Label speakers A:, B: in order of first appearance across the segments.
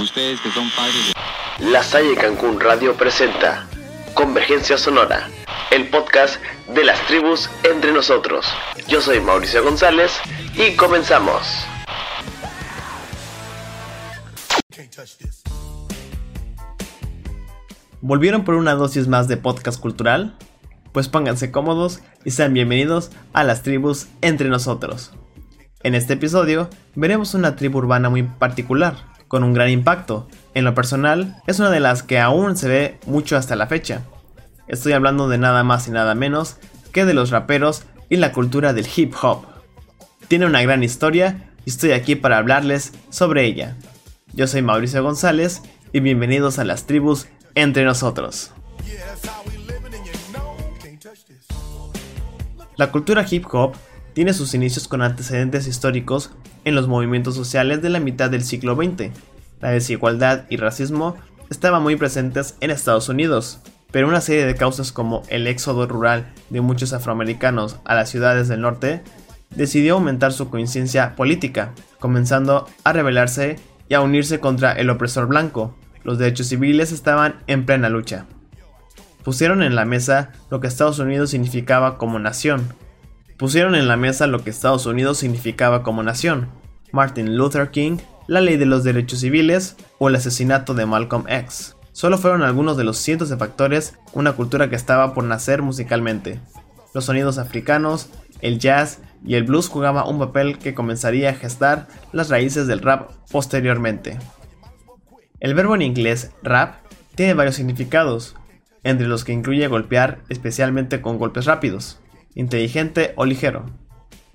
A: Ustedes que son padres
B: de... La Salle Cancún Radio presenta Convergencia Sonora, el podcast de las tribus entre nosotros. Yo soy Mauricio González y comenzamos.
C: ¿Volvieron por una dosis más de podcast cultural? Pues pónganse cómodos y sean bienvenidos a las tribus entre nosotros. En este episodio veremos una tribu urbana muy particular, con un gran impacto. En lo personal, es una de las que aún se ve mucho hasta la fecha. Estoy hablando de nada más y nada menos que de los raperos y la cultura del hip hop. Tiene una gran historia y estoy aquí para hablarles sobre ella. Yo soy Mauricio González y bienvenidos a las tribus entre nosotros. La cultura hip hop tiene sus inicios con antecedentes históricos en los movimientos sociales de la mitad del siglo XX. La desigualdad y racismo estaban muy presentes en Estados Unidos, pero una serie de causas como el éxodo rural de muchos afroamericanos a las ciudades del norte decidió aumentar su conciencia política, comenzando a rebelarse y a unirse contra el opresor blanco. Los derechos civiles estaban en plena lucha. Pusieron en la mesa lo que Estados Unidos significaba como nación, pusieron en la mesa lo que Estados Unidos significaba como nación, Martin Luther King, la ley de los derechos civiles o el asesinato de Malcolm X. Solo fueron algunos de los cientos de factores una cultura que estaba por nacer musicalmente. Los sonidos africanos, el jazz y el blues jugaban un papel que comenzaría a gestar las raíces del rap posteriormente. El verbo en inglés rap tiene varios significados, entre los que incluye golpear especialmente con golpes rápidos inteligente o ligero,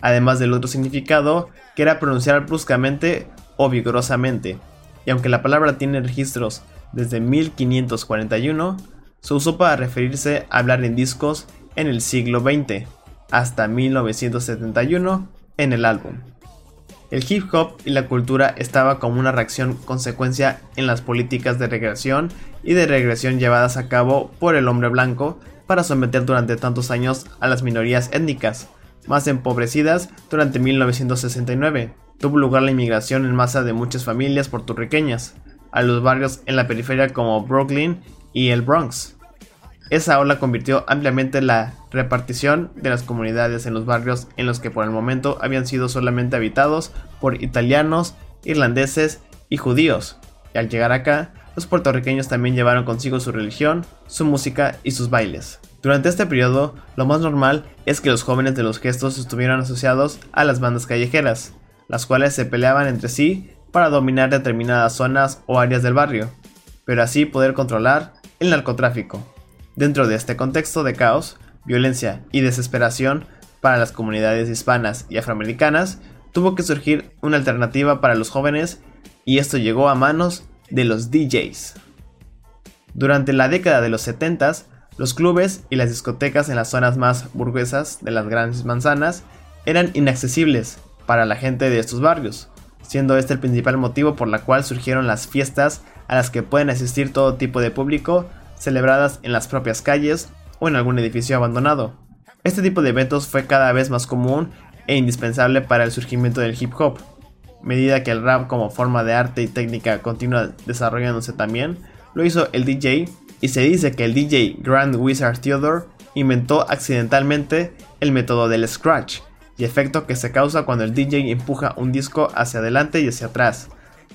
C: además del otro significado que era pronunciar bruscamente o vigorosamente, y aunque la palabra tiene registros desde 1541, se usó para referirse a hablar en discos en el siglo XX, hasta 1971 en el álbum. El hip hop y la cultura estaba como una reacción consecuencia en las políticas de regresión y de regresión llevadas a cabo por el hombre blanco para someter durante tantos años a las minorías étnicas, más empobrecidas durante 1969. Tuvo lugar la inmigración en masa de muchas familias puertorriqueñas a los barrios en la periferia como Brooklyn y el Bronx. Esa ola convirtió ampliamente la repartición de las comunidades en los barrios en los que por el momento habían sido solamente habitados por italianos, irlandeses y judíos. Y al llegar acá, los puertorriqueños también llevaron consigo su religión, su música y sus bailes. Durante este periodo, lo más normal es que los jóvenes de los gestos estuvieran asociados a las bandas callejeras, las cuales se peleaban entre sí para dominar determinadas zonas o áreas del barrio, pero así poder controlar el narcotráfico. Dentro de este contexto de caos, violencia y desesperación para las comunidades hispanas y afroamericanas, tuvo que surgir una alternativa para los jóvenes y esto llegó a manos de los DJs. Durante la década de los 70, los clubes y las discotecas en las zonas más burguesas de las grandes manzanas eran inaccesibles para la gente de estos barrios, siendo este el principal motivo por la cual surgieron las fiestas a las que pueden asistir todo tipo de público, celebradas en las propias calles o en algún edificio abandonado. Este tipo de eventos fue cada vez más común e indispensable para el surgimiento del hip hop, medida que el rap como forma de arte y técnica continúa desarrollándose también, lo hizo el DJ y se dice que el DJ Grand Wizard Theodore inventó accidentalmente el método del scratch y efecto que se causa cuando el DJ empuja un disco hacia adelante y hacia atrás,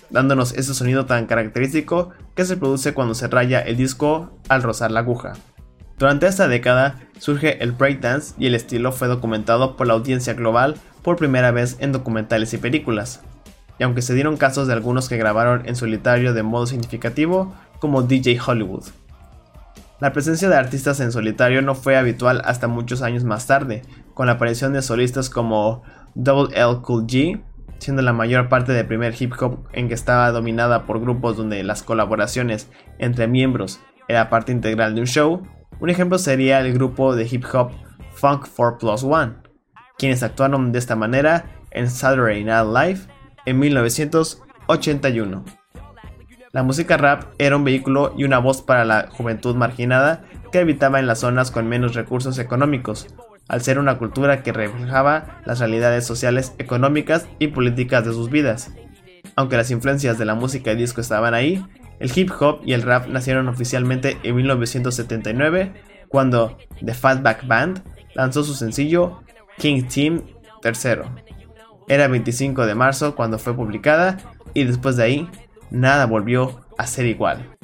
C: dándonos ese sonido tan característico que se produce cuando se raya el disco al rozar la aguja. Durante esta década surge el breakdance y el estilo fue documentado por la audiencia global por primera vez en documentales y películas y aunque se dieron casos de algunos que grabaron en solitario de modo significativo, como DJ Hollywood. La presencia de artistas en solitario no fue habitual hasta muchos años más tarde, con la aparición de solistas como Double L Cool G, siendo la mayor parte del primer hip hop en que estaba dominada por grupos donde las colaboraciones entre miembros era parte integral de un show. Un ejemplo sería el grupo de hip hop Funk 4 Plus 1, quienes actuaron de esta manera en Saturday Night Live en 1981. La música rap era un vehículo y una voz para la juventud marginada que habitaba en las zonas con menos recursos económicos, al ser una cultura que reflejaba las realidades sociales, económicas y políticas de sus vidas. Aunque las influencias de la música y disco estaban ahí, el hip hop y el rap nacieron oficialmente en 1979 cuando The Fatback Band lanzó su sencillo King Team III. Era 25 de marzo cuando fue publicada y después de ahí nada volvió a ser igual.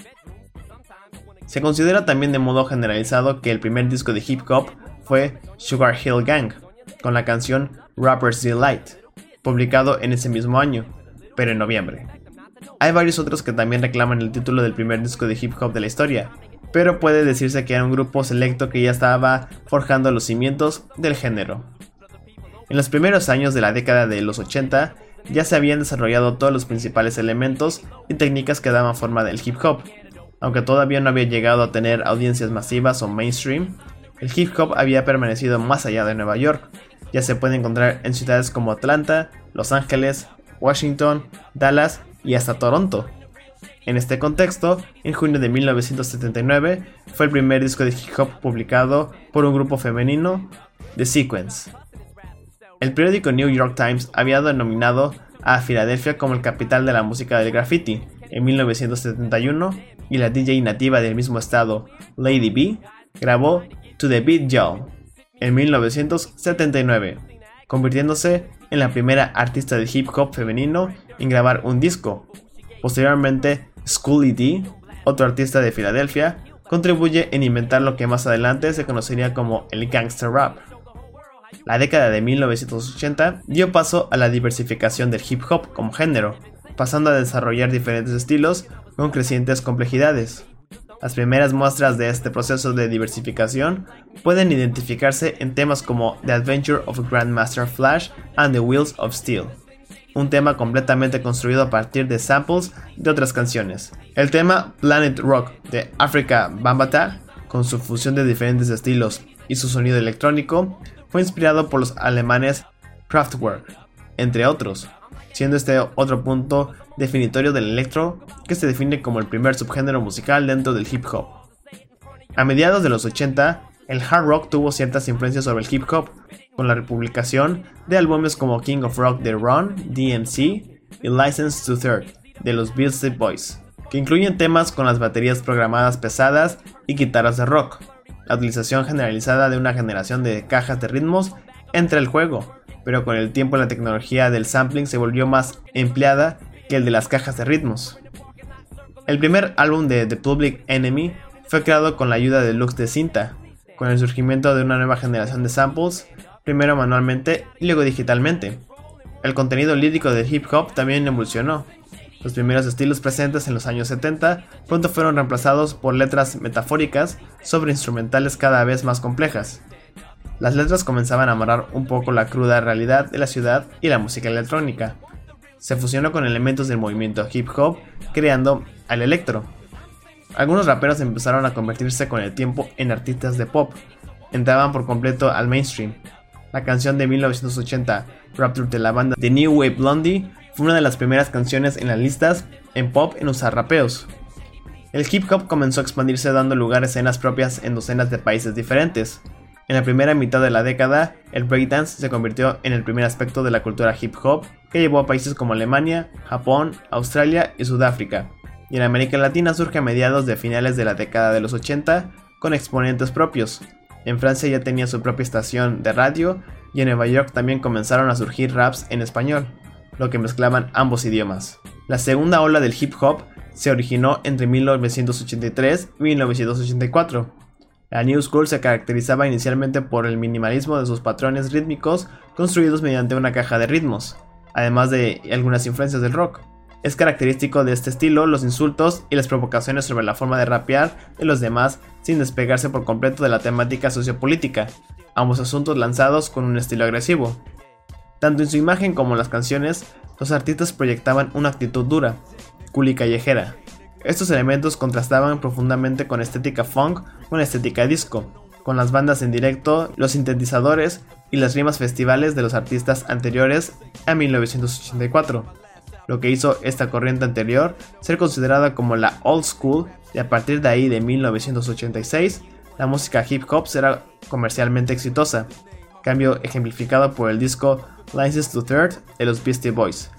C: Se considera también de modo generalizado que el primer disco de hip hop fue Sugar Hill Gang, con la canción Rapper's Delight, publicado en ese mismo año, pero en noviembre. Hay varios otros que también reclaman el título del primer disco de hip hop de la historia, pero puede decirse que era un grupo selecto que ya estaba forjando los cimientos del género. En los primeros años de la década de los 80 ya se habían desarrollado todos los principales elementos y técnicas que daban forma del hip hop. Aunque todavía no había llegado a tener audiencias masivas o mainstream, el hip hop había permanecido más allá de Nueva York. Ya se puede encontrar en ciudades como Atlanta, Los Ángeles, Washington, Dallas y hasta Toronto. En este contexto, en junio de 1979 fue el primer disco de hip hop publicado por un grupo femenino, The Sequence. El periódico New York Times había denominado a Filadelfia como el capital de la música del graffiti en 1971 y la DJ nativa del mismo estado, Lady B, grabó To the Beat Y'all en 1979, convirtiéndose en la primera artista de hip hop femenino en grabar un disco. Posteriormente, Schoolie D, otro artista de Filadelfia, contribuye en inventar lo que más adelante se conocería como el gangster rap. La década de 1980 dio paso a la diversificación del hip hop como género, pasando a desarrollar diferentes estilos con crecientes complejidades. Las primeras muestras de este proceso de diversificación pueden identificarse en temas como The Adventure of Grandmaster Flash and the Wheels of Steel, un tema completamente construido a partir de samples de otras canciones. El tema Planet Rock de Africa Bambata, con su fusión de diferentes estilos y su sonido electrónico, fue inspirado por los alemanes Kraftwerk, entre otros, siendo este otro punto definitorio del electro que se define como el primer subgénero musical dentro del hip hop. A mediados de los 80, el hard rock tuvo ciertas influencias sobre el hip hop, con la republicación de álbumes como King of Rock de Ron, DMC y License to Third de los Beastie Boys, que incluyen temas con las baterías programadas pesadas y guitarras de rock la utilización generalizada de una generación de cajas de ritmos entre el juego, pero con el tiempo la tecnología del sampling se volvió más empleada que el de las cajas de ritmos. El primer álbum de The Public Enemy fue creado con la ayuda de Lux de cinta, con el surgimiento de una nueva generación de samples, primero manualmente y luego digitalmente. El contenido lírico del hip hop también evolucionó, los primeros estilos presentes en los años 70 pronto fueron reemplazados por letras metafóricas sobre instrumentales cada vez más complejas. Las letras comenzaban a amarrar un poco la cruda realidad de la ciudad y la música electrónica. Se fusionó con elementos del movimiento hip hop, creando al electro. Algunos raperos empezaron a convertirse con el tiempo en artistas de pop. Entraban por completo al mainstream. La canción de 1980, Rapture de la banda The New Wave Blondie, fue una de las primeras canciones en las listas en pop en usar rapeos. El hip hop comenzó a expandirse dando lugar a escenas propias en docenas de países diferentes. En la primera mitad de la década, el breakdance se convirtió en el primer aspecto de la cultura hip hop que llevó a países como Alemania, Japón, Australia y Sudáfrica. Y en América Latina surge a mediados de finales de la década de los 80 con exponentes propios. En Francia ya tenía su propia estación de radio y en Nueva York también comenzaron a surgir raps en español lo que mezclaban ambos idiomas. La segunda ola del hip hop se originó entre 1983 y 1984. La New School se caracterizaba inicialmente por el minimalismo de sus patrones rítmicos construidos mediante una caja de ritmos, además de algunas influencias del rock. Es característico de este estilo los insultos y las provocaciones sobre la forma de rapear de los demás sin despegarse por completo de la temática sociopolítica, ambos asuntos lanzados con un estilo agresivo. Tanto en su imagen como en las canciones, los artistas proyectaban una actitud dura, cool y callejera. Estos elementos contrastaban profundamente con estética funk con estética disco, con las bandas en directo, los sintetizadores y las rimas festivales de los artistas anteriores a 1984, lo que hizo esta corriente anterior ser considerada como la old school y a partir de ahí de 1986 la música hip hop será comercialmente exitosa, cambio ejemplificado por el disco License to Third de los Beastie Boys,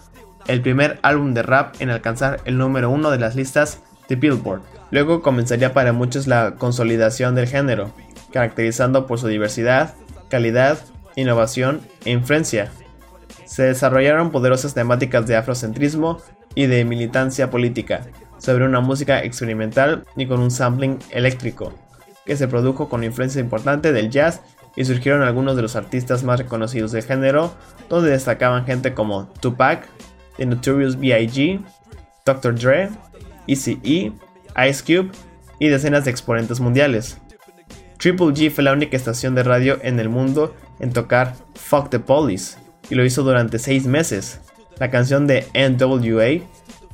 C: el primer álbum de rap en alcanzar el número uno de las listas de Billboard. Luego comenzaría para muchos la consolidación del género, caracterizando por su diversidad, calidad, innovación e influencia. Se desarrollaron poderosas temáticas de afrocentrismo y de militancia política, sobre una música experimental y con un sampling eléctrico, que se produjo con influencia importante del jazz y surgieron algunos de los artistas más reconocidos del género, donde destacaban gente como Tupac, The Notorious B.I.G., Dr. Dre, Eazy-E, Ice Cube y decenas de exponentes mundiales. Triple G fue la única estación de radio en el mundo en tocar Fuck the Police y lo hizo durante seis meses. La canción de NWA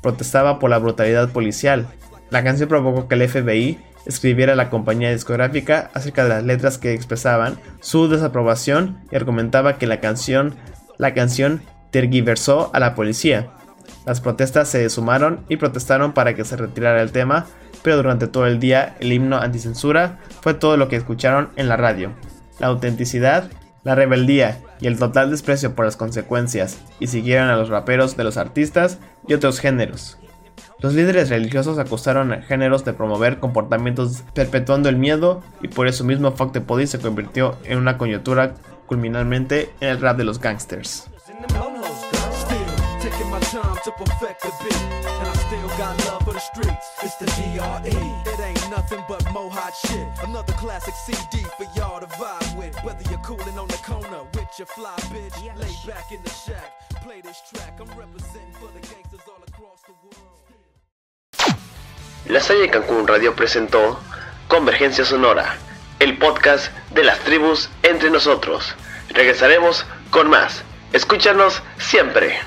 C: protestaba por la brutalidad policial. La canción provocó que el FBI escribiera la compañía discográfica acerca de las letras que expresaban su desaprobación y argumentaba que la canción, la canción tergiversó a la policía. Las protestas se sumaron y protestaron para que se retirara el tema, pero durante todo el día el himno anticensura fue todo lo que escucharon en la radio. La autenticidad, la rebeldía y el total desprecio por las consecuencias, y siguieron a los raperos de los artistas y otros géneros. Los líderes religiosos acusaron a géneros de promover comportamientos perpetuando el miedo y por eso mismo Fuck the Police se convirtió en una coyuntura culminalmente en el rap de los gangsters.
B: La Salle Cancún Radio presentó Convergencia Sonora, el podcast de las tribus entre nosotros. Regresaremos con más. Escúchanos siempre.